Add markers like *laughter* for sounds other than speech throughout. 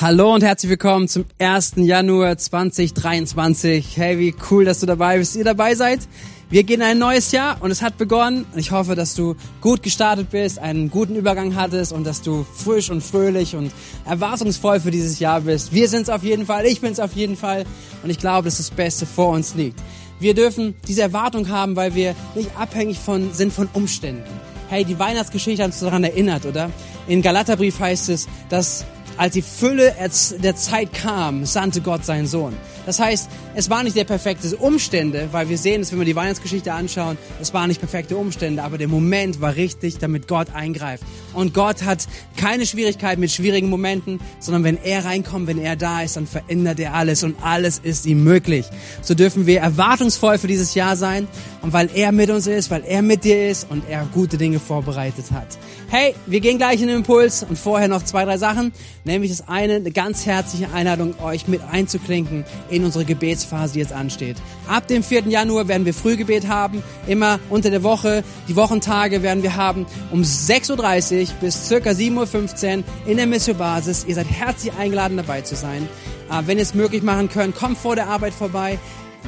Hallo und herzlich willkommen zum 1. Januar 2023. Hey, wie cool, dass du dabei bist, ihr dabei seid. Wir gehen ein neues Jahr und es hat begonnen. Ich hoffe, dass du gut gestartet bist, einen guten Übergang hattest und dass du frisch und fröhlich und erwartungsvoll für dieses Jahr bist. Wir sind es auf jeden Fall, ich bin es auf jeden Fall und ich glaube, dass das Beste vor uns liegt. Wir dürfen diese Erwartung haben, weil wir nicht abhängig von, sind von Umständen. Hey, die Weihnachtsgeschichte hat uns daran erinnert, oder? In Galaterbrief heißt es, dass als die Fülle der Zeit kam, sandte Gott seinen Sohn. Das heißt, es war nicht der perfekte Umstände, weil wir sehen es, wenn wir die Weihnachtsgeschichte anschauen, es waren nicht perfekte Umstände, aber der Moment war richtig, damit Gott eingreift. Und Gott hat keine Schwierigkeit mit schwierigen Momenten, sondern wenn er reinkommt, wenn er da ist, dann verändert er alles und alles ist ihm möglich. So dürfen wir erwartungsvoll für dieses Jahr sein und weil er mit uns ist, weil er mit dir ist und er gute Dinge vorbereitet hat. Hey, wir gehen gleich in den Impuls und vorher noch zwei, drei Sachen, nämlich das eine, eine ganz herzliche Einladung, euch mit einzuklinken in unsere Gebetsphase, die jetzt ansteht. Ab dem 4. Januar werden wir Frühgebet haben, immer unter der Woche. Die Wochentage werden wir haben um 6.30 Uhr bis circa 7.15 Uhr in der Missiobasis. Ihr seid herzlich eingeladen, dabei zu sein. Äh, wenn ihr es möglich machen könnt, kommt vor der Arbeit vorbei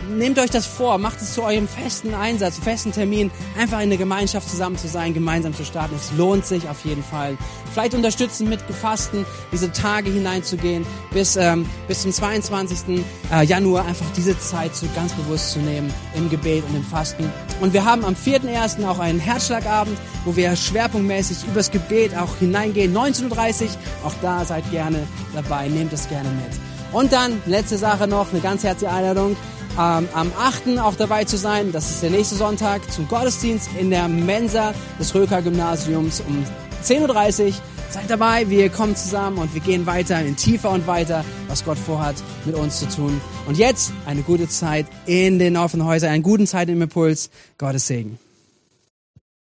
nehmt euch das vor, macht es zu eurem festen Einsatz, festen Termin, einfach in der Gemeinschaft zusammen zu sein, gemeinsam zu starten. Es lohnt sich auf jeden Fall. Vielleicht unterstützen mit Gefasten, diese Tage hineinzugehen, bis, ähm, bis zum 22. Äh, Januar einfach diese Zeit so ganz bewusst zu nehmen im Gebet und im Fasten. Und wir haben am 4.1. auch einen Herzschlagabend, wo wir schwerpunktmäßig übers Gebet auch hineingehen. 19.30 Uhr, auch da seid gerne dabei, nehmt es gerne mit. Und dann, letzte Sache noch, eine ganz herzliche Einladung ähm, am 8. auch dabei zu sein. Das ist der nächste Sonntag zum Gottesdienst in der Mensa des Röker Gymnasiums um 10.30 Uhr. Seid dabei, wir kommen zusammen und wir gehen weiter in tiefer und weiter, was Gott vorhat, mit uns zu tun. Und jetzt eine gute Zeit in den offenen Häusern, einen guten Zeit im Impuls. Gottes Segen.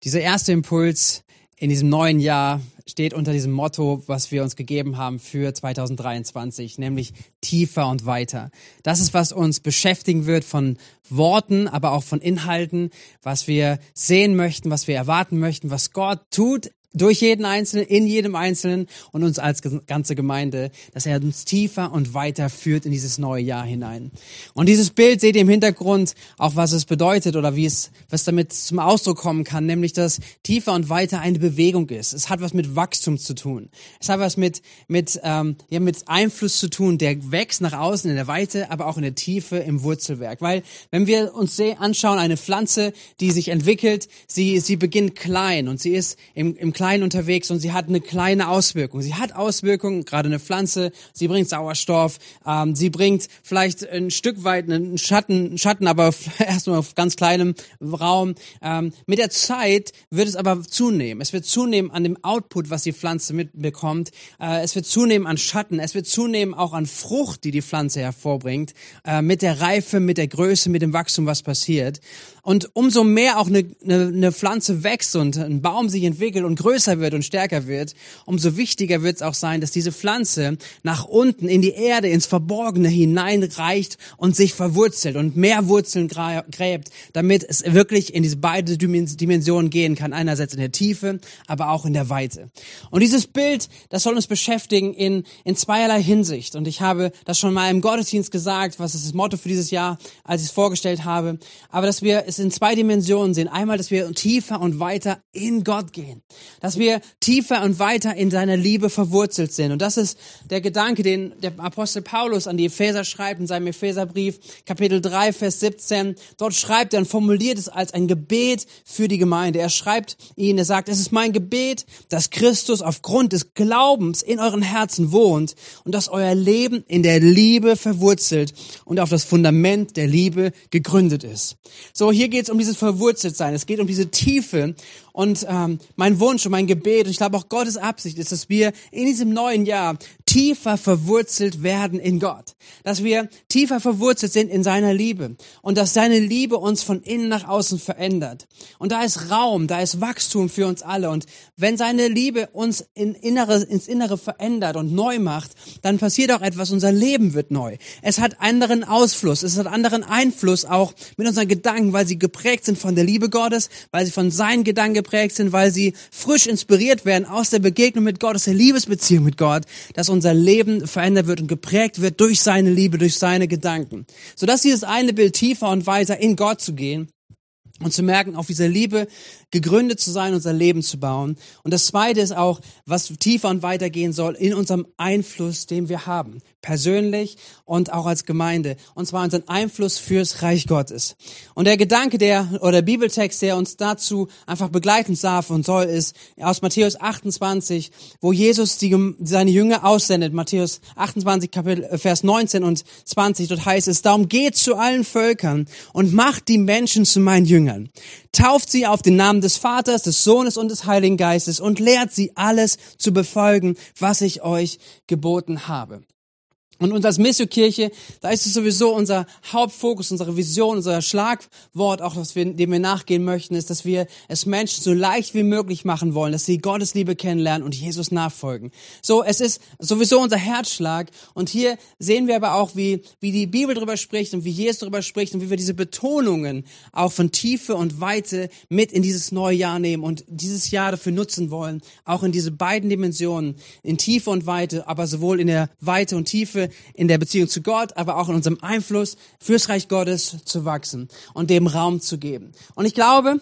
Dieser erste Impuls in diesem neuen Jahr steht unter diesem Motto, was wir uns gegeben haben für 2023, nämlich tiefer und weiter. Das ist, was uns beschäftigen wird von Worten, aber auch von Inhalten, was wir sehen möchten, was wir erwarten möchten, was Gott tut durch jeden Einzelnen, in jedem Einzelnen und uns als ganze Gemeinde, dass er uns tiefer und weiter führt in dieses neue Jahr hinein. Und dieses Bild seht ihr im Hintergrund auch, was es bedeutet oder wie es, was damit zum Ausdruck kommen kann, nämlich, dass tiefer und weiter eine Bewegung ist. Es hat was mit Wachstum zu tun. Es hat was mit, mit, ähm, ja, mit Einfluss zu tun, der wächst nach außen in der Weite, aber auch in der Tiefe im Wurzelwerk. Weil, wenn wir uns anschauen, eine Pflanze, die sich entwickelt, sie, sie beginnt klein und sie ist im, im klein unterwegs und sie hat eine kleine Auswirkung. Sie hat Auswirkungen, gerade eine Pflanze, sie bringt Sauerstoff, ähm, sie bringt vielleicht ein Stück weit einen Schatten, Schatten, aber *laughs* erstmal auf ganz kleinem Raum. Ähm, mit der Zeit wird es aber zunehmen. Es wird zunehmen an dem Output, was die Pflanze mitbekommt. Äh, es wird zunehmen an Schatten. Es wird zunehmen auch an Frucht, die die Pflanze hervorbringt. Äh, mit der Reife, mit der Größe, mit dem Wachstum, was passiert. Und umso mehr auch eine, eine, eine Pflanze wächst und ein Baum sich entwickelt und größer wird und stärker wird, umso wichtiger wird es auch sein, dass diese Pflanze nach unten in die Erde, ins Verborgene hineinreicht und sich verwurzelt und mehr Wurzeln gräbt, damit es wirklich in diese beide Dimensionen gehen kann. Einerseits in der Tiefe, aber auch in der Weite. Und dieses Bild, das soll uns beschäftigen in, in zweierlei Hinsicht. Und ich habe das schon mal im Gottesdienst gesagt, was ist das Motto für dieses Jahr, als ich es vorgestellt habe. Aber dass wir es in zwei Dimensionen sehen. Einmal, dass wir tiefer und weiter in Gott gehen. Dass wir tiefer und weiter in seiner Liebe verwurzelt sind. Und das ist der Gedanke, den der Apostel Paulus an die Epheser schreibt in seinem Epheserbrief, Kapitel 3, Vers 17. Dort schreibt er und formuliert es als ein Gebet für die Gemeinde. Er schreibt ihnen, er sagt, es ist mein Gebet, dass Christus aufgrund des Glaubens in euren Herzen wohnt und dass euer Leben in der Liebe verwurzelt und auf das Fundament der Liebe gegründet ist. So, hier geht es um dieses Verwurzeltsein. Es geht um diese Tiefe und ähm, mein Wunsch und mein Gebet, und ich glaube auch Gottes Absicht ist, dass wir in diesem neuen Jahr tiefer verwurzelt werden in Gott. Dass wir tiefer verwurzelt sind in seiner Liebe. Und dass seine Liebe uns von innen nach außen verändert. Und da ist Raum, da ist Wachstum für uns alle. Und wenn seine Liebe uns in Innere, ins Innere verändert und neu macht, dann passiert auch etwas, unser Leben wird neu. Es hat anderen Ausfluss, es hat anderen Einfluss auch mit unseren Gedanken, weil sie geprägt sind von der Liebe Gottes, weil sie von seinen Gedanken geprägt sind, weil sie frisch inspiriert werden aus der Begegnung mit Gott, aus der Liebesbeziehung mit Gott, dass unser Leben verändert wird und geprägt wird durch seine Liebe, durch seine Gedanken. Sodass dieses eine Bild tiefer und weiter in Gott zu gehen und zu merken, auf dieser Liebe gegründet zu sein, unser Leben zu bauen. Und das Zweite ist auch, was tiefer und weiter gehen soll, in unserem Einfluss, den wir haben, persönlich und auch als Gemeinde. Und zwar unseren Einfluss fürs Reich Gottes. Und der Gedanke, der oder der Bibeltext, der uns dazu einfach begleiten darf und soll, ist aus Matthäus 28, wo Jesus die, seine Jünger aussendet. Matthäus 28, Kapitel, äh, Vers 19 und 20. Dort heißt es, darum geht zu allen Völkern und macht die Menschen zu meinen Jüngern. Tauft sie auf den Namen des Vaters, des Sohnes und des Heiligen Geistes und lehrt sie alles zu befolgen, was ich euch geboten habe. Und uns als Missio-Kirche, da ist es sowieso unser Hauptfokus, unsere Vision, unser Schlagwort, auch was wir, dem wir nachgehen möchten, ist, dass wir es Menschen so leicht wie möglich machen wollen, dass sie Gottes Liebe kennenlernen und Jesus nachfolgen. So, es ist sowieso unser Herzschlag. Und hier sehen wir aber auch, wie, wie die Bibel darüber spricht und wie Jesus darüber spricht und wie wir diese Betonungen auch von Tiefe und Weite mit in dieses neue Jahr nehmen und dieses Jahr dafür nutzen wollen, auch in diese beiden Dimensionen, in Tiefe und Weite, aber sowohl in der Weite und Tiefe in der Beziehung zu Gott, aber auch in unserem Einfluss fürs Reich Gottes zu wachsen und dem Raum zu geben. Und ich glaube,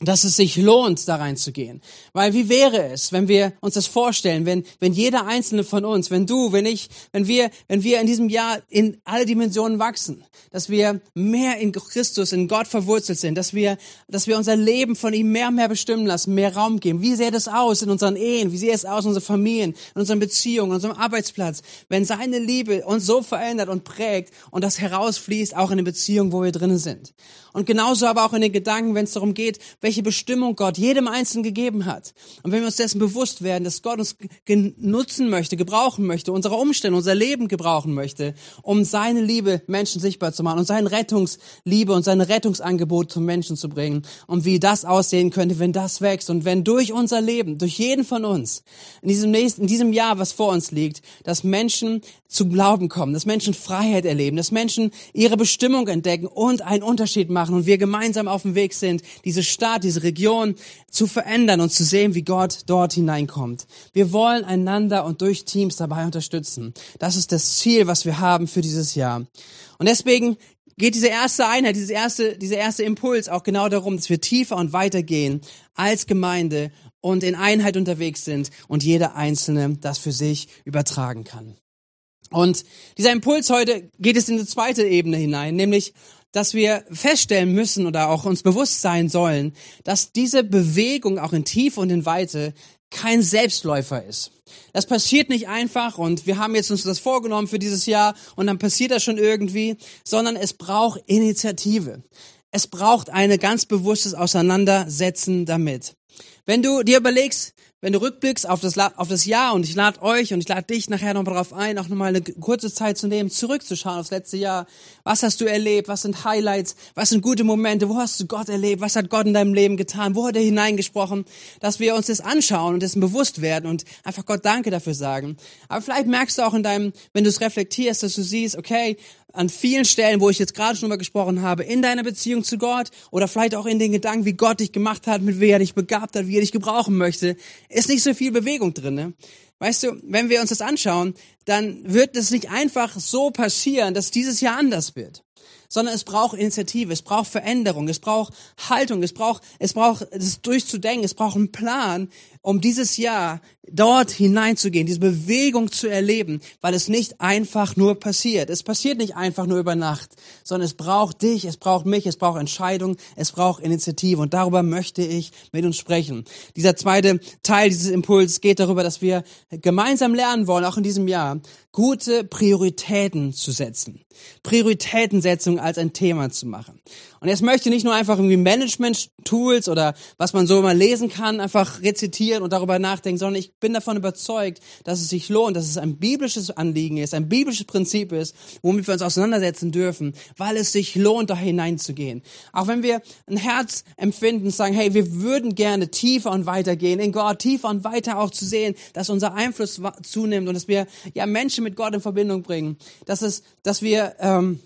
dass es sich lohnt, da reinzugehen. Weil wie wäre es, wenn wir uns das vorstellen, wenn, wenn jeder einzelne von uns, wenn du, wenn ich, wenn wir, wenn wir in diesem Jahr in alle Dimensionen wachsen, dass wir mehr in Christus, in Gott verwurzelt sind, dass wir, dass wir unser Leben von ihm mehr und mehr bestimmen lassen, mehr Raum geben. Wie sähe das aus in unseren Ehen? Wie sähe es aus in unseren Familien, in unseren Beziehungen, in unserem Arbeitsplatz? Wenn seine Liebe uns so verändert und prägt und das herausfließt auch in den Beziehungen, wo wir drinnen sind. Und genauso aber auch in den Gedanken, wenn es darum geht, welche Bestimmung Gott jedem Einzelnen gegeben hat. Und wenn wir uns dessen bewusst werden, dass Gott uns nutzen möchte, gebrauchen möchte, unsere Umstände, unser Leben gebrauchen möchte, um seine Liebe Menschen sichtbar zu machen und seine Rettungsliebe und sein Rettungsangebot zum Menschen zu bringen und wie das aussehen könnte, wenn das wächst und wenn durch unser Leben, durch jeden von uns, in diesem nächsten, in diesem Jahr, was vor uns liegt, dass Menschen zu Glauben kommen, dass Menschen Freiheit erleben, dass Menschen ihre Bestimmung entdecken und einen Unterschied machen und wir gemeinsam auf dem Weg sind, diese Stadt, diese Region zu verändern und zu sehen, wie Gott dort hineinkommt. Wir wollen einander und durch Teams dabei unterstützen. Das ist das Ziel, was wir haben für dieses Jahr. Und deswegen geht diese erste Einheit, dieses erste, dieser erste Impuls auch genau darum, dass wir tiefer und weiter gehen als Gemeinde und in Einheit unterwegs sind und jeder Einzelne das für sich übertragen kann. Und dieser Impuls heute geht es in die zweite Ebene hinein, nämlich, dass wir feststellen müssen oder auch uns bewusst sein sollen, dass diese Bewegung auch in Tiefe und in Weite kein Selbstläufer ist. Das passiert nicht einfach und wir haben jetzt uns das vorgenommen für dieses Jahr und dann passiert das schon irgendwie, sondern es braucht Initiative. Es braucht eine ganz bewusstes Auseinandersetzen damit. Wenn du dir überlegst, wenn du rückblickst auf das, auf das Jahr und ich lade euch und ich lade dich nachher noch darauf ein, auch nochmal eine kurze Zeit zu nehmen, zurückzuschauen aufs letzte Jahr. Was hast du erlebt? Was sind Highlights? Was sind gute Momente? Wo hast du Gott erlebt? Was hat Gott in deinem Leben getan? Wo hat er hineingesprochen? Dass wir uns das anschauen und dessen bewusst werden und einfach Gott Danke dafür sagen. Aber vielleicht merkst du auch in deinem, wenn du es reflektierst, dass du siehst, okay, an vielen Stellen, wo ich jetzt gerade schon mal gesprochen habe, in deiner Beziehung zu Gott oder vielleicht auch in den Gedanken, wie Gott dich gemacht hat, mit wie er dich begabt hat, wie er dich gebrauchen möchte, ist nicht so viel Bewegung drin. Ne? Weißt du, wenn wir uns das anschauen, dann wird es nicht einfach so passieren, dass dieses Jahr anders wird sondern es braucht Initiative, es braucht Veränderung, es braucht Haltung, es braucht, es braucht es durchzudenken, es braucht einen Plan, um dieses Jahr dort hineinzugehen, diese Bewegung zu erleben, weil es nicht einfach nur passiert. Es passiert nicht einfach nur über Nacht, sondern es braucht dich, es braucht mich, es braucht Entscheidung, es braucht Initiative und darüber möchte ich mit uns sprechen. Dieser zweite Teil dieses Impulses geht darüber, dass wir gemeinsam lernen wollen, auch in diesem Jahr, gute Prioritäten zu setzen. Prioritätensetzung als ein Thema zu machen. Und jetzt möchte ich nicht nur einfach irgendwie Management-Tools oder was man so mal lesen kann, einfach rezitieren und darüber nachdenken, sondern ich bin davon überzeugt, dass es sich lohnt, dass es ein biblisches Anliegen ist, ein biblisches Prinzip ist, womit wir uns auseinandersetzen dürfen, weil es sich lohnt, da hineinzugehen. Auch wenn wir ein Herz empfinden, sagen, hey, wir würden gerne tiefer und weiter gehen, in Gott tiefer und weiter auch zu sehen, dass unser Einfluss zunimmt und dass wir ja Menschen mit Gott in Verbindung bringen, dass es, dass wir ähm,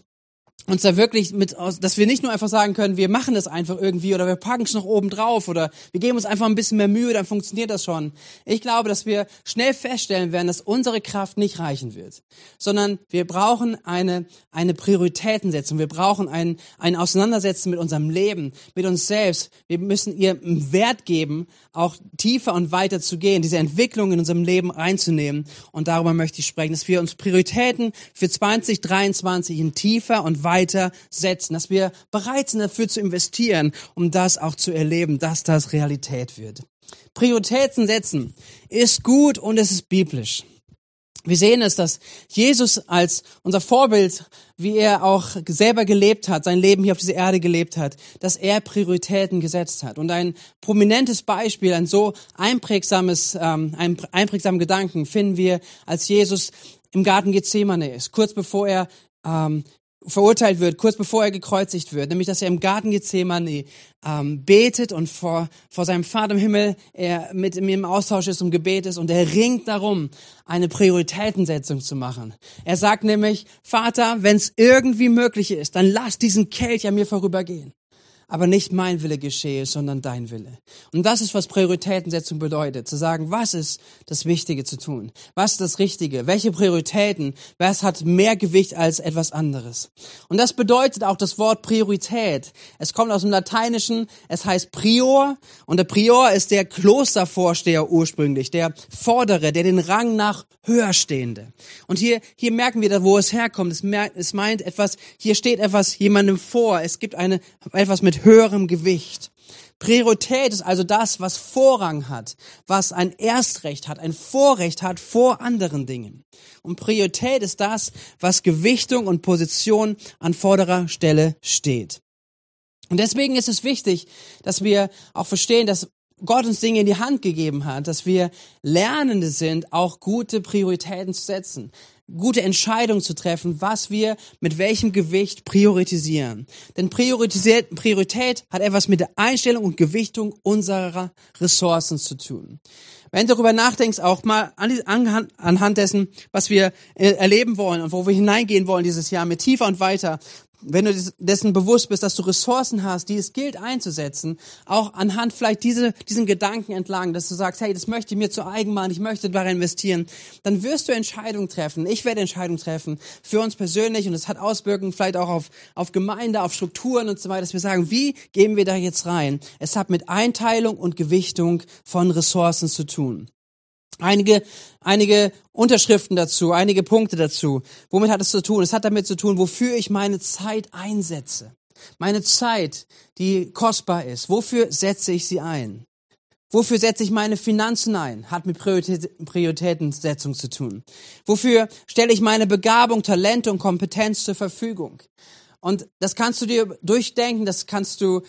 uns da wirklich mit, dass wir nicht nur einfach sagen können, wir machen das einfach irgendwie oder wir packen es noch oben drauf oder wir geben uns einfach ein bisschen mehr Mühe, dann funktioniert das schon. Ich glaube, dass wir schnell feststellen werden, dass unsere Kraft nicht reichen wird, sondern wir brauchen eine, eine Prioritätensetzung. Wir brauchen ein, ein Auseinandersetzen mit unserem Leben, mit uns selbst. Wir müssen ihr Wert geben, auch tiefer und weiter zu gehen, diese Entwicklung in unserem Leben einzunehmen. Und darüber möchte ich sprechen, dass wir uns Prioritäten für 2023 in tiefer und weiter setzen, dass wir bereit sind dafür zu investieren, um das auch zu erleben, dass das Realität wird. Prioritäten setzen ist gut und es ist biblisch. Wir sehen es, dass Jesus als unser Vorbild, wie er auch selber gelebt hat, sein Leben hier auf dieser Erde gelebt hat, dass er Prioritäten gesetzt hat. Und ein prominentes Beispiel, ein so einprägsames, ähm, ein einprägsamen Gedanken finden wir, als Jesus im Garten Gethsemane ist, kurz bevor er ähm, verurteilt wird, kurz bevor er gekreuzigt wird, nämlich dass er im Garten Gethsemane ähm, betet und vor, vor seinem Vater im Himmel er mit ihm im Austausch ist, um Gebet ist und er ringt darum, eine Prioritätensetzung zu machen. Er sagt nämlich, Vater, wenn es irgendwie möglich ist, dann lass diesen Kelch an mir vorübergehen aber nicht mein Wille geschehe, sondern dein Wille. Und das ist, was Prioritätensetzung bedeutet. Zu sagen, was ist das Wichtige zu tun? Was ist das Richtige? Welche Prioritäten? Was hat mehr Gewicht als etwas anderes? Und das bedeutet auch das Wort Priorität. Es kommt aus dem Lateinischen, es heißt Prior. Und der Prior ist der Klostervorsteher ursprünglich, der Vordere, der den Rang nach Höherstehende. Und hier, hier merken wir, wo es herkommt. Es, es meint etwas, hier steht etwas jemandem vor. Es gibt eine, etwas mit höherem Gewicht. Priorität ist also das, was Vorrang hat, was ein Erstrecht hat, ein Vorrecht hat vor anderen Dingen. Und Priorität ist das, was Gewichtung und Position an vorderer Stelle steht. Und deswegen ist es wichtig, dass wir auch verstehen, dass Gott uns Dinge in die Hand gegeben hat, dass wir Lernende sind, auch gute Prioritäten zu setzen gute Entscheidung zu treffen, was wir mit welchem Gewicht priorisieren. Denn Priorität hat etwas mit der Einstellung und Gewichtung unserer Ressourcen zu tun. Wenn du darüber nachdenkst, auch mal anhand dessen, was wir äh, erleben wollen und wo wir hineingehen wollen dieses Jahr mit tiefer und weiter, wenn du dessen bewusst bist, dass du Ressourcen hast, die es gilt einzusetzen, auch anhand vielleicht diese, diesen Gedanken entlang, dass du sagst, hey, das möchte ich mir zu eigen machen, ich möchte darin investieren, dann wirst du Entscheidungen treffen. Ich werde Entscheidungen treffen für uns persönlich und es hat Auswirkungen vielleicht auch auf, auf Gemeinde, auf Strukturen und so weiter, dass wir sagen, wie gehen wir da jetzt rein? Es hat mit Einteilung und Gewichtung von Ressourcen zu tun. Einige, einige Unterschriften dazu, einige Punkte dazu. Womit hat es zu tun? Es hat damit zu tun, wofür ich meine Zeit einsetze. Meine Zeit, die kostbar ist. Wofür setze ich sie ein? Wofür setze ich meine Finanzen ein? Hat mit Prioritätensetzung zu tun. Wofür stelle ich meine Begabung, Talente und Kompetenz zur Verfügung? Und das kannst du dir durchdenken, das kannst du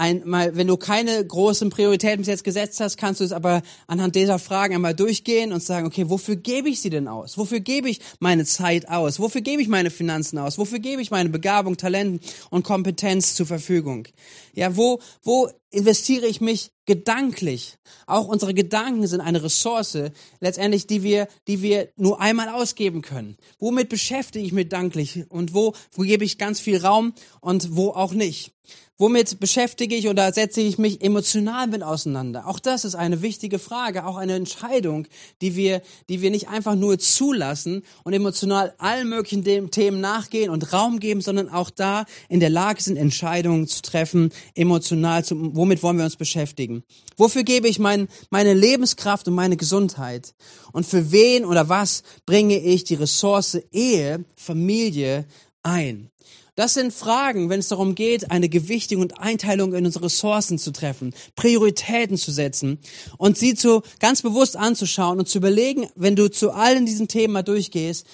einmal, wenn du keine großen Prioritäten bis jetzt gesetzt hast, kannst du es aber anhand dieser Fragen einmal durchgehen und sagen, okay, wofür gebe ich sie denn aus? Wofür gebe ich meine Zeit aus? Wofür gebe ich meine Finanzen aus? Wofür gebe ich meine Begabung, Talenten und Kompetenz zur Verfügung? Ja, wo, wo investiere ich mich gedanklich? Auch unsere Gedanken sind eine Ressource, letztendlich, die wir, die wir nur einmal ausgeben können. Womit beschäftige ich mich gedanklich und wo, wo gebe ich ganz viel Raum und wo auch nicht? Womit beschäftige ich oder setze ich mich emotional mit auseinander? Auch das ist eine wichtige Frage, auch eine Entscheidung, die wir, die wir nicht einfach nur zulassen und emotional allen möglichen Themen nachgehen und Raum geben, sondern auch da in der Lage sind, Entscheidungen zu treffen, emotional, zu, womit wollen wir uns beschäftigen? Wofür gebe ich mein, meine Lebenskraft und meine Gesundheit? Und für wen oder was bringe ich die Ressource Ehe, Familie ein? Das sind Fragen, wenn es darum geht, eine Gewichtung und Einteilung in unsere Ressourcen zu treffen, Prioritäten zu setzen und sie zu ganz bewusst anzuschauen und zu überlegen, wenn du zu allen diesen Themen mal durchgehst,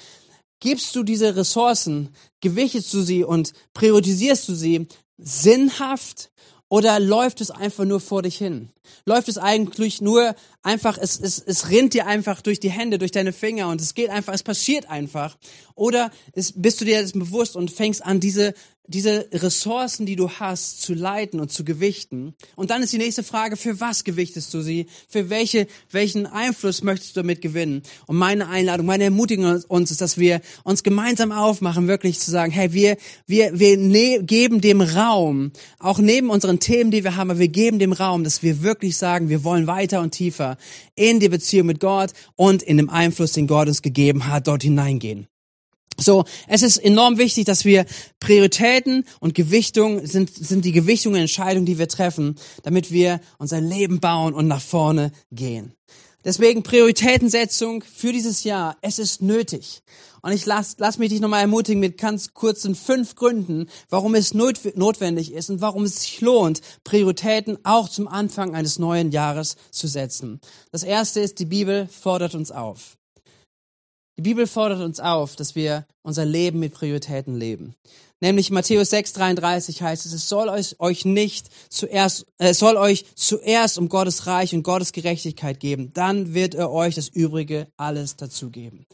gibst du diese Ressourcen, gewichtest du sie und priorisierst du sie sinnhaft oder läuft es einfach nur vor dich hin? Läuft es eigentlich nur einfach, es, es, es rinnt dir einfach durch die Hände, durch deine Finger und es geht einfach, es passiert einfach. Oder es, bist du dir das bewusst und fängst an, diese diese Ressourcen, die du hast, zu leiten und zu gewichten. Und dann ist die nächste Frage, für was gewichtest du sie? Für welche, welchen Einfluss möchtest du damit gewinnen? Und meine Einladung, meine Ermutigung uns ist, dass wir uns gemeinsam aufmachen, wirklich zu sagen, hey, wir, wir, wir ne geben dem Raum, auch neben unseren Themen, die wir haben, aber wir geben dem Raum, dass wir wirklich sagen, wir wollen weiter und tiefer in die Beziehung mit Gott und in dem Einfluss, den Gott uns gegeben hat, dort hineingehen. So, es ist enorm wichtig, dass wir Prioritäten und Gewichtung sind, sind die Gewichtungen, Entscheidungen, die wir treffen, damit wir unser Leben bauen und nach vorne gehen. Deswegen Prioritätensetzung für dieses Jahr. Es ist nötig. Und ich lass, lass mich dich nochmal ermutigen mit ganz kurzen fünf Gründen, warum es notwendig ist und warum es sich lohnt, Prioritäten auch zum Anfang eines neuen Jahres zu setzen. Das erste ist, die Bibel fordert uns auf. Die Bibel fordert uns auf, dass wir unser Leben mit Prioritäten leben. Nämlich Matthäus 6,33 heißt es, es soll euch, euch nicht zuerst, äh, es soll euch zuerst um Gottes Reich und Gottes Gerechtigkeit geben. Dann wird er euch das Übrige alles dazugeben.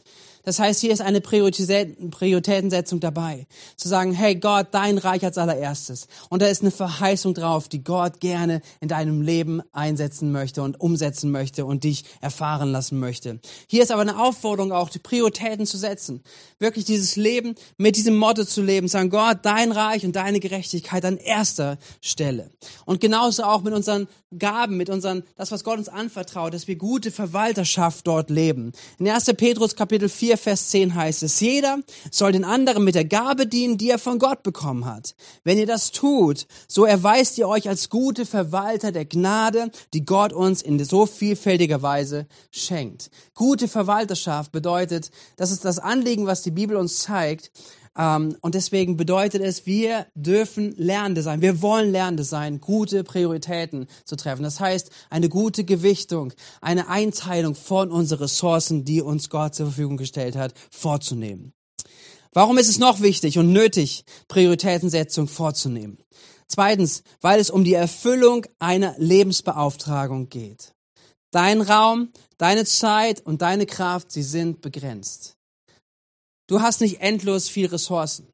Das heißt, hier ist eine Prioritätensetzung dabei. Zu sagen, hey Gott, dein Reich als allererstes. Und da ist eine Verheißung drauf, die Gott gerne in deinem Leben einsetzen möchte und umsetzen möchte und dich erfahren lassen möchte. Hier ist aber eine Aufforderung auch, die Prioritäten zu setzen. Wirklich dieses Leben mit diesem Motto zu leben. Sagen, Gott, dein Reich und deine Gerechtigkeit an erster Stelle. Und genauso auch mit unseren Gaben, mit unseren, das, was Gott uns anvertraut, dass wir gute Verwalterschaft dort leben. In 1. Petrus Kapitel 4 4, Vers 10 heißt es, jeder soll den anderen mit der Gabe dienen, die er von Gott bekommen hat. Wenn ihr das tut, so erweist ihr euch als gute Verwalter der Gnade, die Gott uns in so vielfältiger Weise schenkt. Gute Verwalterschaft bedeutet, das ist das Anliegen, was die Bibel uns zeigt, und deswegen bedeutet es, wir dürfen Lernende sein. Wir wollen Lernende sein, gute Prioritäten zu treffen. Das heißt, eine gute Gewichtung, eine Einteilung von unseren Ressourcen, die uns Gott zur Verfügung gestellt hat, vorzunehmen. Warum ist es noch wichtig und nötig, Prioritätensetzung vorzunehmen? Zweitens, weil es um die Erfüllung einer Lebensbeauftragung geht. Dein Raum, deine Zeit und deine Kraft, sie sind begrenzt. Du hast nicht endlos viel Ressourcen.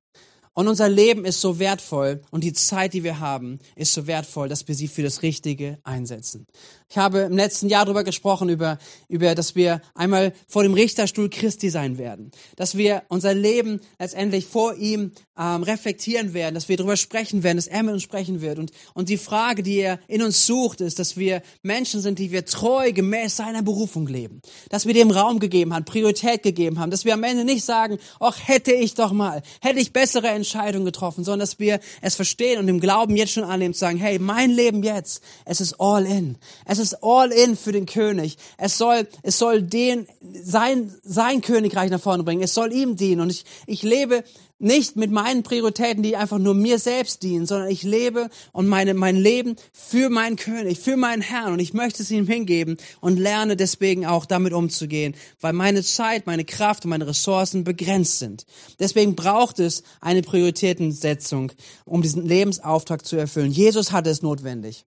Und unser Leben ist so wertvoll und die Zeit, die wir haben, ist so wertvoll, dass wir sie für das Richtige einsetzen. Ich habe im letzten Jahr darüber gesprochen, über, über, dass wir einmal vor dem Richterstuhl Christi sein werden. Dass wir unser Leben letztendlich vor ihm ähm, reflektieren werden, dass wir darüber sprechen werden, dass er mit uns sprechen wird. Und, und die Frage, die er in uns sucht, ist, dass wir Menschen sind, die wir treu gemäß seiner Berufung leben. Dass wir dem Raum gegeben haben, Priorität gegeben haben. Dass wir am Ende nicht sagen, ach, hätte ich doch mal, hätte ich bessere Entscheidungen getroffen, sondern dass wir es verstehen und im Glauben jetzt schon annehmen, zu sagen, hey, mein Leben jetzt, es ist all in. Es es ist all in für den König. Es soll, es soll den, sein, sein Königreich nach vorne bringen. Es soll ihm dienen. Und ich, ich lebe nicht mit meinen Prioritäten, die einfach nur mir selbst dienen, sondern ich lebe und meine, mein Leben für meinen König, für meinen Herrn und ich möchte es ihm hingeben und lerne deswegen auch damit umzugehen, weil meine Zeit, meine Kraft und meine Ressourcen begrenzt sind. Deswegen braucht es eine Prioritätensetzung, um diesen Lebensauftrag zu erfüllen. Jesus hatte es notwendig.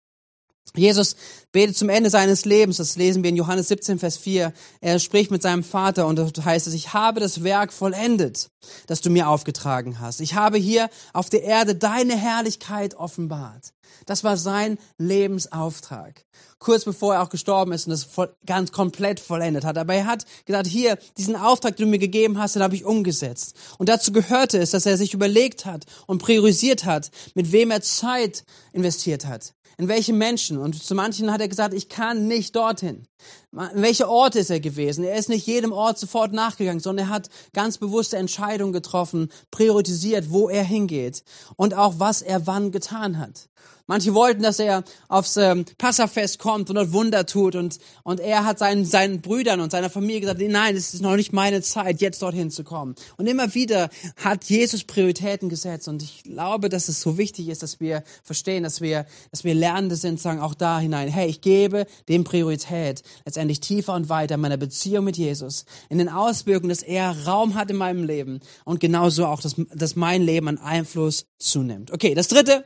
Jesus betet zum Ende seines Lebens, das lesen wir in Johannes 17, Vers 4. Er spricht mit seinem Vater und dort heißt es, ich habe das Werk vollendet, das du mir aufgetragen hast. Ich habe hier auf der Erde deine Herrlichkeit offenbart. Das war sein Lebensauftrag. Kurz bevor er auch gestorben ist und das ganz komplett vollendet hat. Aber er hat gesagt, hier, diesen Auftrag, den du mir gegeben hast, den habe ich umgesetzt. Und dazu gehörte es, dass er sich überlegt hat und priorisiert hat, mit wem er Zeit investiert hat in welche Menschen. Und zu manchen hat er gesagt, ich kann nicht dorthin. In welche Orte ist er gewesen? Er ist nicht jedem Ort sofort nachgegangen, sondern er hat ganz bewusste Entscheidungen getroffen, priorisiert, wo er hingeht und auch was er wann getan hat. Manche wollten, dass er aufs ähm, Passafest kommt und dort Wunder tut und, und er hat seinen, seinen Brüdern und seiner Familie gesagt, nein, es ist noch nicht meine Zeit, jetzt dorthin zu kommen. Und immer wieder hat Jesus Prioritäten gesetzt und ich glaube, dass es so wichtig ist, dass wir verstehen, dass wir, dass wir Lernende sind, sagen auch da hinein, hey, ich gebe dem Priorität, letztendlich tiefer und weiter in meiner Beziehung mit Jesus, in den Auswirkungen, dass er Raum hat in meinem Leben und genauso auch, dass, dass mein Leben an Einfluss zunimmt. Okay, das dritte,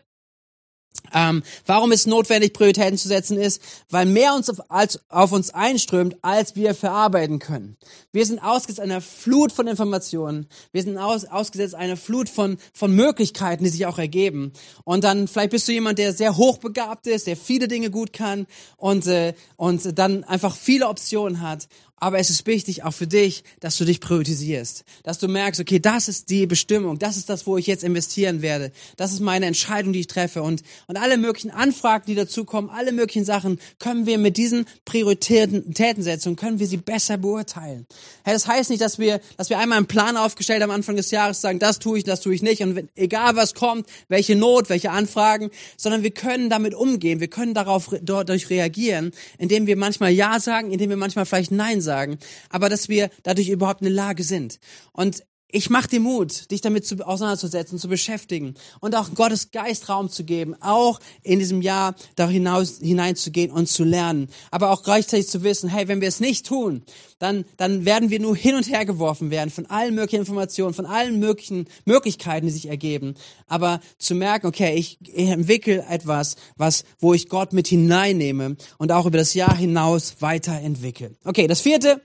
Ähm, warum es notwendig, Prioritäten zu setzen, ist, weil mehr uns auf, als, auf uns einströmt, als wir verarbeiten können. Wir sind ausgesetzt einer Flut von Informationen. Wir sind aus, ausgesetzt einer Flut von, von Möglichkeiten, die sich auch ergeben. Und dann vielleicht bist du jemand, der sehr hochbegabt ist, der viele Dinge gut kann und, äh, und dann einfach viele Optionen hat. Aber es ist wichtig auch für dich, dass du dich priorisierst, dass du merkst, okay, das ist die Bestimmung, das ist das, wo ich jetzt investieren werde, das ist meine Entscheidung, die ich treffe. Und und alle möglichen Anfragen, die dazukommen, alle möglichen Sachen können wir mit diesen Prioritätensetzungen können wir sie besser beurteilen. Hey, das heißt nicht, dass wir dass wir einmal einen Plan aufgestellt am Anfang des Jahres sagen, das tue ich, das tue ich nicht. Und wenn, egal was kommt, welche Not, welche Anfragen, sondern wir können damit umgehen, wir können darauf dadurch reagieren, indem wir manchmal ja sagen, indem wir manchmal vielleicht nein sagen sagen, aber dass wir dadurch überhaupt in der Lage sind. Und ich mache dir Mut, dich damit zu, auseinanderzusetzen, zu beschäftigen und auch Gottes Geist Raum zu geben, auch in diesem Jahr da hinaus, hineinzugehen und zu lernen. Aber auch gleichzeitig zu wissen, hey, wenn wir es nicht tun, dann, dann werden wir nur hin und her geworfen werden von allen möglichen Informationen, von allen möglichen Möglichkeiten, die sich ergeben. Aber zu merken, okay, ich, ich entwickle etwas, was, wo ich Gott mit hineinnehme und auch über das Jahr hinaus weiterentwickle. Okay, das vierte,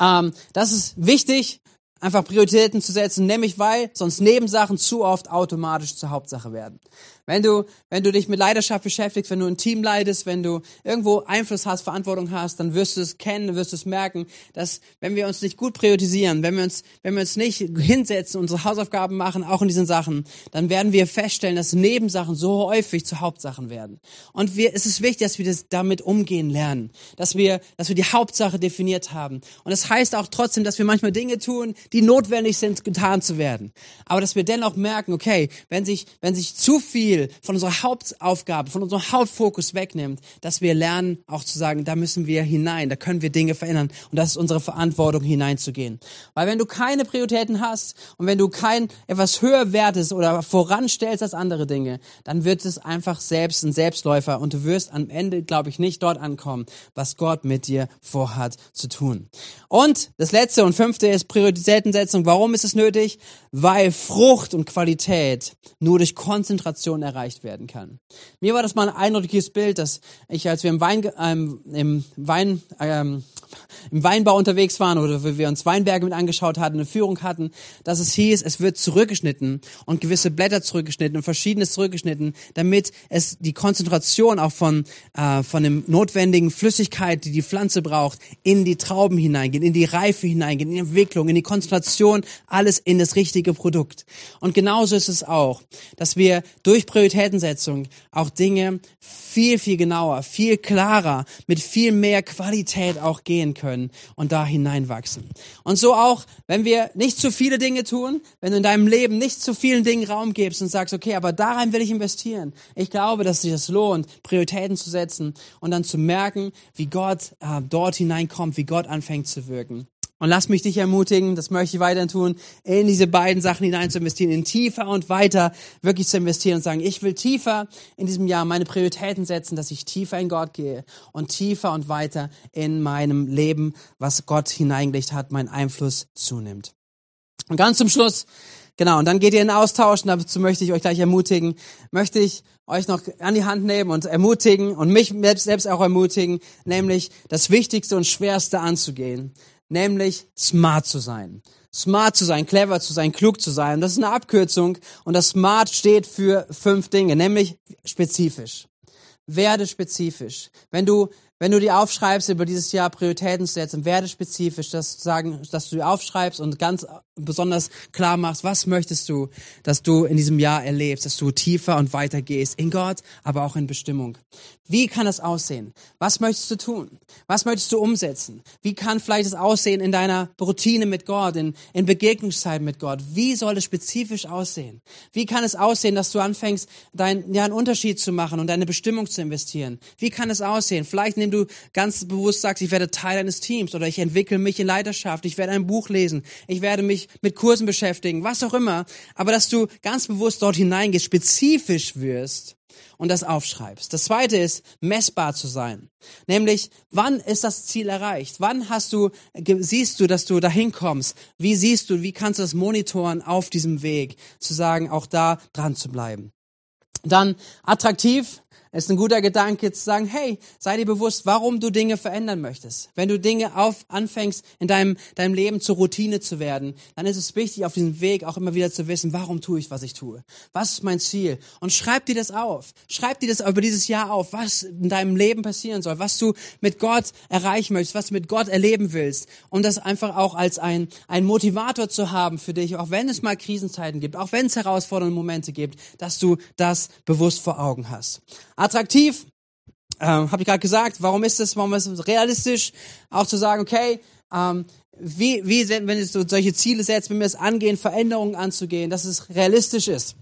ähm, das ist wichtig, einfach Prioritäten zu setzen, nämlich weil sonst Nebensachen zu oft automatisch zur Hauptsache werden. Wenn du, wenn du dich mit Leidenschaft beschäftigst, wenn du ein Team leidest, wenn du irgendwo Einfluss hast, Verantwortung hast, dann wirst du es kennen, wirst du es merken, dass wenn wir uns nicht gut priorisieren, wenn wir uns, wenn wir uns nicht hinsetzen, unsere Hausaufgaben machen, auch in diesen Sachen, dann werden wir feststellen, dass Nebensachen so häufig zu Hauptsachen werden. Und wir, es ist wichtig, dass wir das damit umgehen lernen, dass wir, dass wir die Hauptsache definiert haben. Und das heißt auch trotzdem, dass wir manchmal Dinge tun, die notwendig sind, getan zu werden. Aber dass wir dennoch merken, okay, wenn sich, wenn sich zu viel viel von unserer Hauptaufgabe, von unserem Hauptfokus wegnimmt, dass wir lernen, auch zu sagen, da müssen wir hinein, da können wir Dinge verändern und das ist unsere Verantwortung, hineinzugehen. Weil wenn du keine Prioritäten hast und wenn du kein etwas höher wertest oder voranstellst als andere Dinge, dann wird es einfach selbst ein Selbstläufer und du wirst am Ende, glaube ich, nicht dort ankommen, was Gott mit dir vorhat zu tun. Und das letzte und fünfte ist Prioritätensetzung. Warum ist es nötig? Weil Frucht und Qualität nur durch Konzentration erreicht werden kann. Mir war das mal ein eindrückliches Bild, dass ich, als wir im Wein, ähm, im Wein, ähm, im Weinbau unterwegs waren oder wir uns Weinberge mit angeschaut hatten, eine Führung hatten, dass es hieß, es wird zurückgeschnitten und gewisse Blätter zurückgeschnitten und verschiedenes zurückgeschnitten, damit es die Konzentration auch von, äh, von dem notwendigen Flüssigkeit, die die Pflanze braucht, in die Trauben hineingeht, in die Reife hineingeht, in die Entwicklung, in die Konzentration, alles in das richtige Produkt. Und genauso ist es auch, dass wir durch Prioritätensetzung auch Dinge viel, viel genauer, viel klarer, mit viel mehr Qualität auch gehen können und da hineinwachsen. Und so auch, wenn wir nicht zu viele Dinge tun, wenn du in deinem Leben nicht zu vielen Dingen Raum gibst und sagst, okay, aber daran will ich investieren. Ich glaube, dass sich das lohnt, Prioritäten zu setzen und dann zu merken, wie Gott äh, dort hineinkommt, wie Gott anfängt zu wirken. Und lass mich dich ermutigen, das möchte ich weiterhin tun, in diese beiden Sachen hinein zu investieren, in tiefer und weiter wirklich zu investieren und sagen, ich will tiefer in diesem Jahr meine Prioritäten setzen, dass ich tiefer in Gott gehe und tiefer und weiter in meinem Leben, was Gott hineingelegt hat, mein Einfluss zunimmt. Und ganz zum Schluss, genau, und dann geht ihr in Austausch und dazu möchte ich euch gleich ermutigen, möchte ich euch noch an die Hand nehmen und ermutigen und mich selbst auch ermutigen, nämlich das Wichtigste und Schwerste anzugehen nämlich smart zu sein. Smart zu sein, clever zu sein, klug zu sein. Das ist eine Abkürzung und das Smart steht für fünf Dinge, nämlich spezifisch. Werde spezifisch. Wenn du wenn du dir aufschreibst, über dieses Jahr Prioritäten zu setzen, werde spezifisch, dass du sagen, dass du dir aufschreibst und ganz besonders klar machst, was möchtest du, dass du in diesem Jahr erlebst, dass du tiefer und weiter gehst in Gott, aber auch in Bestimmung. Wie kann es aussehen? Was möchtest du tun? Was möchtest du umsetzen? Wie kann vielleicht es aussehen in deiner Routine mit Gott, in, in Begegnungszeit mit Gott? Wie soll es spezifisch aussehen? Wie kann es aussehen, dass du anfängst, dein, ja, einen Unterschied zu machen und deine Bestimmung zu investieren? Wie kann es aussehen? Vielleicht nimm du ganz bewusst sagst, ich werde Teil eines Teams oder ich entwickle mich in Leidenschaft, ich werde ein Buch lesen, ich werde mich mit Kursen beschäftigen, was auch immer, aber dass du ganz bewusst dort hineingehst, spezifisch wirst und das aufschreibst. Das zweite ist, messbar zu sein. Nämlich, wann ist das Ziel erreicht? Wann hast du, siehst du, dass du dahin kommst? Wie siehst du, wie kannst du das monitoren auf diesem Weg? Zu sagen, auch da dran zu bleiben. Dann attraktiv, es ist ein guter Gedanke zu sagen, hey, sei dir bewusst, warum du Dinge verändern möchtest. Wenn du Dinge auf, anfängst, in deinem, deinem Leben zur Routine zu werden, dann ist es wichtig, auf diesem Weg auch immer wieder zu wissen, warum tue ich, was ich tue? Was ist mein Ziel? Und schreib dir das auf. Schreib dir das über dieses Jahr auf, was in deinem Leben passieren soll, was du mit Gott erreichen möchtest, was du mit Gott erleben willst. Und das einfach auch als ein, ein Motivator zu haben für dich, auch wenn es mal Krisenzeiten gibt, auch wenn es herausfordernde Momente gibt, dass du das bewusst vor Augen hast. Attraktiv, ähm, habe ich gerade gesagt, warum ist es, warum ist es realistisch, auch zu sagen, okay, ähm, wie, wie, wenn du solche Ziele setzt, wenn wir es angehen, Veränderungen anzugehen, dass es realistisch ist.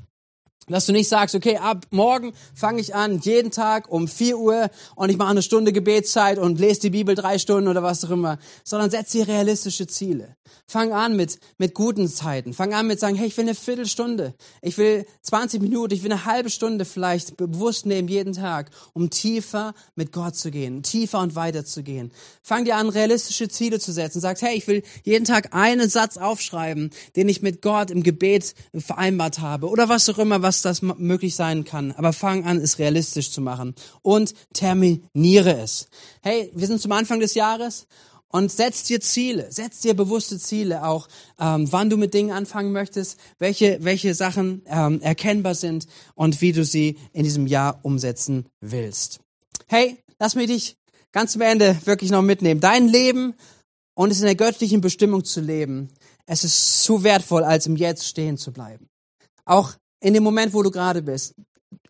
Dass du nicht sagst, okay, ab morgen fange ich an, jeden Tag um 4 Uhr und ich mache eine Stunde Gebetszeit und lese die Bibel drei Stunden oder was auch immer, sondern setz dir realistische Ziele. Fang an mit, mit guten Zeiten. Fang an mit sagen, hey, ich will eine Viertelstunde, ich will 20 Minuten, ich will eine halbe Stunde vielleicht bewusst nehmen jeden Tag, um tiefer mit Gott zu gehen, tiefer und weiter zu gehen. Fang dir an, realistische Ziele zu setzen. Sag, hey, ich will jeden Tag einen Satz aufschreiben, den ich mit Gott im Gebet vereinbart habe oder was auch immer, was das möglich sein kann. Aber fang an, es realistisch zu machen und terminiere es. Hey, wir sind zum Anfang des Jahres und setz dir Ziele, setz dir bewusste Ziele auch, ähm, wann du mit Dingen anfangen möchtest, welche, welche Sachen ähm, erkennbar sind und wie du sie in diesem Jahr umsetzen willst. Hey, lass mich dich ganz am Ende wirklich noch mitnehmen. Dein Leben und es in der göttlichen Bestimmung zu leben, es ist zu wertvoll, als im Jetzt stehen zu bleiben. Auch in dem Moment, wo du gerade bist.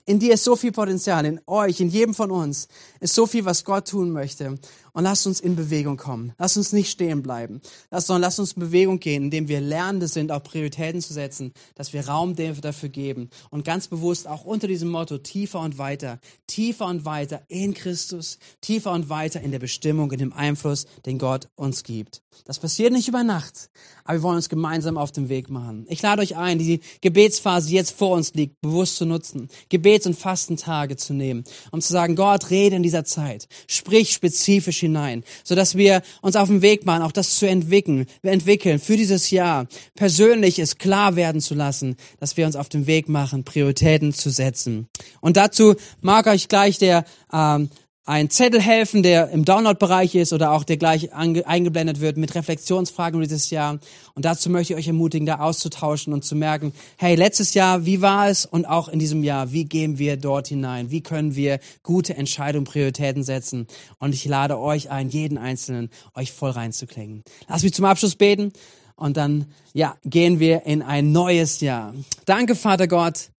In dir ist so viel Potenzial, in euch, in jedem von uns ist so viel, was Gott tun möchte. Und lasst uns in Bewegung kommen. Lasst uns nicht stehen bleiben. Sondern lasst uns in Bewegung gehen, indem wir Lernende sind, auch Prioritäten zu setzen, dass wir Raum dafür geben. Und ganz bewusst auch unter diesem Motto tiefer und weiter, tiefer und weiter in Christus, tiefer und weiter in der Bestimmung, in dem Einfluss, den Gott uns gibt. Das passiert nicht über Nacht, aber wir wollen uns gemeinsam auf den Weg machen. Ich lade euch ein, die Gebetsphase, die jetzt vor uns liegt, bewusst zu nutzen, Gebets- und Fastentage zu nehmen, um zu sagen, Gott, rede in dieser Zeit, sprich spezifisch hinein, so dass wir uns auf den Weg machen, auch das zu entwickeln, entwickeln für dieses Jahr, persönlich es klar werden zu lassen, dass wir uns auf den Weg machen, Prioritäten zu setzen. Und dazu mag euch gleich der ähm, ein Zettel helfen, der im Download-Bereich ist oder auch der gleich eingeblendet wird mit Reflexionsfragen dieses Jahr. Und dazu möchte ich euch ermutigen, da auszutauschen und zu merken, hey, letztes Jahr, wie war es? Und auch in diesem Jahr, wie gehen wir dort hinein? Wie können wir gute Entscheidungen, Prioritäten setzen? Und ich lade euch ein, jeden Einzelnen, euch voll reinzuklingen. Lass mich zum Abschluss beten. Und dann, ja, gehen wir in ein neues Jahr. Danke, Vater Gott,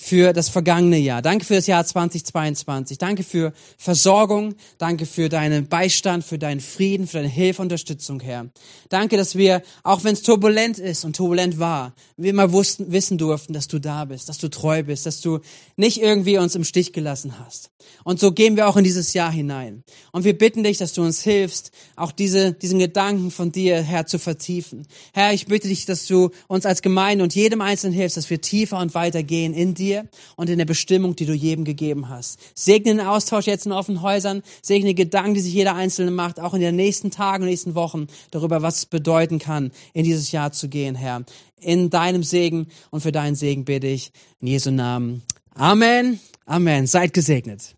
für das vergangene Jahr. Danke für das Jahr 2022. Danke für Versorgung. Danke für deinen Beistand, für deinen Frieden, für deine Hilfe, Unterstützung, Herr. Danke, dass wir, auch wenn es turbulent ist und turbulent war, wir immer wussten, wissen durften, dass du da bist, dass du treu bist, dass du nicht irgendwie uns im Stich gelassen hast. Und so gehen wir auch in dieses Jahr hinein. Und wir bitten dich, dass du uns hilfst, auch diese, diesen Gedanken von dir, Herr, zu vertiefen. Herr, ich bitte dich, dass du uns als Gemeinde und jedem Einzelnen hilfst, dass wir tiefer und weiter gehen in dir dir und in der Bestimmung, die du jedem gegeben hast. Segne den Austausch jetzt in offenen Häusern, segne Gedanken, die sich jeder Einzelne macht, auch in den nächsten Tagen und nächsten Wochen darüber, was es bedeuten kann, in dieses Jahr zu gehen, Herr. In deinem Segen und für deinen Segen bitte ich in Jesu Namen. Amen. Amen. Seid gesegnet.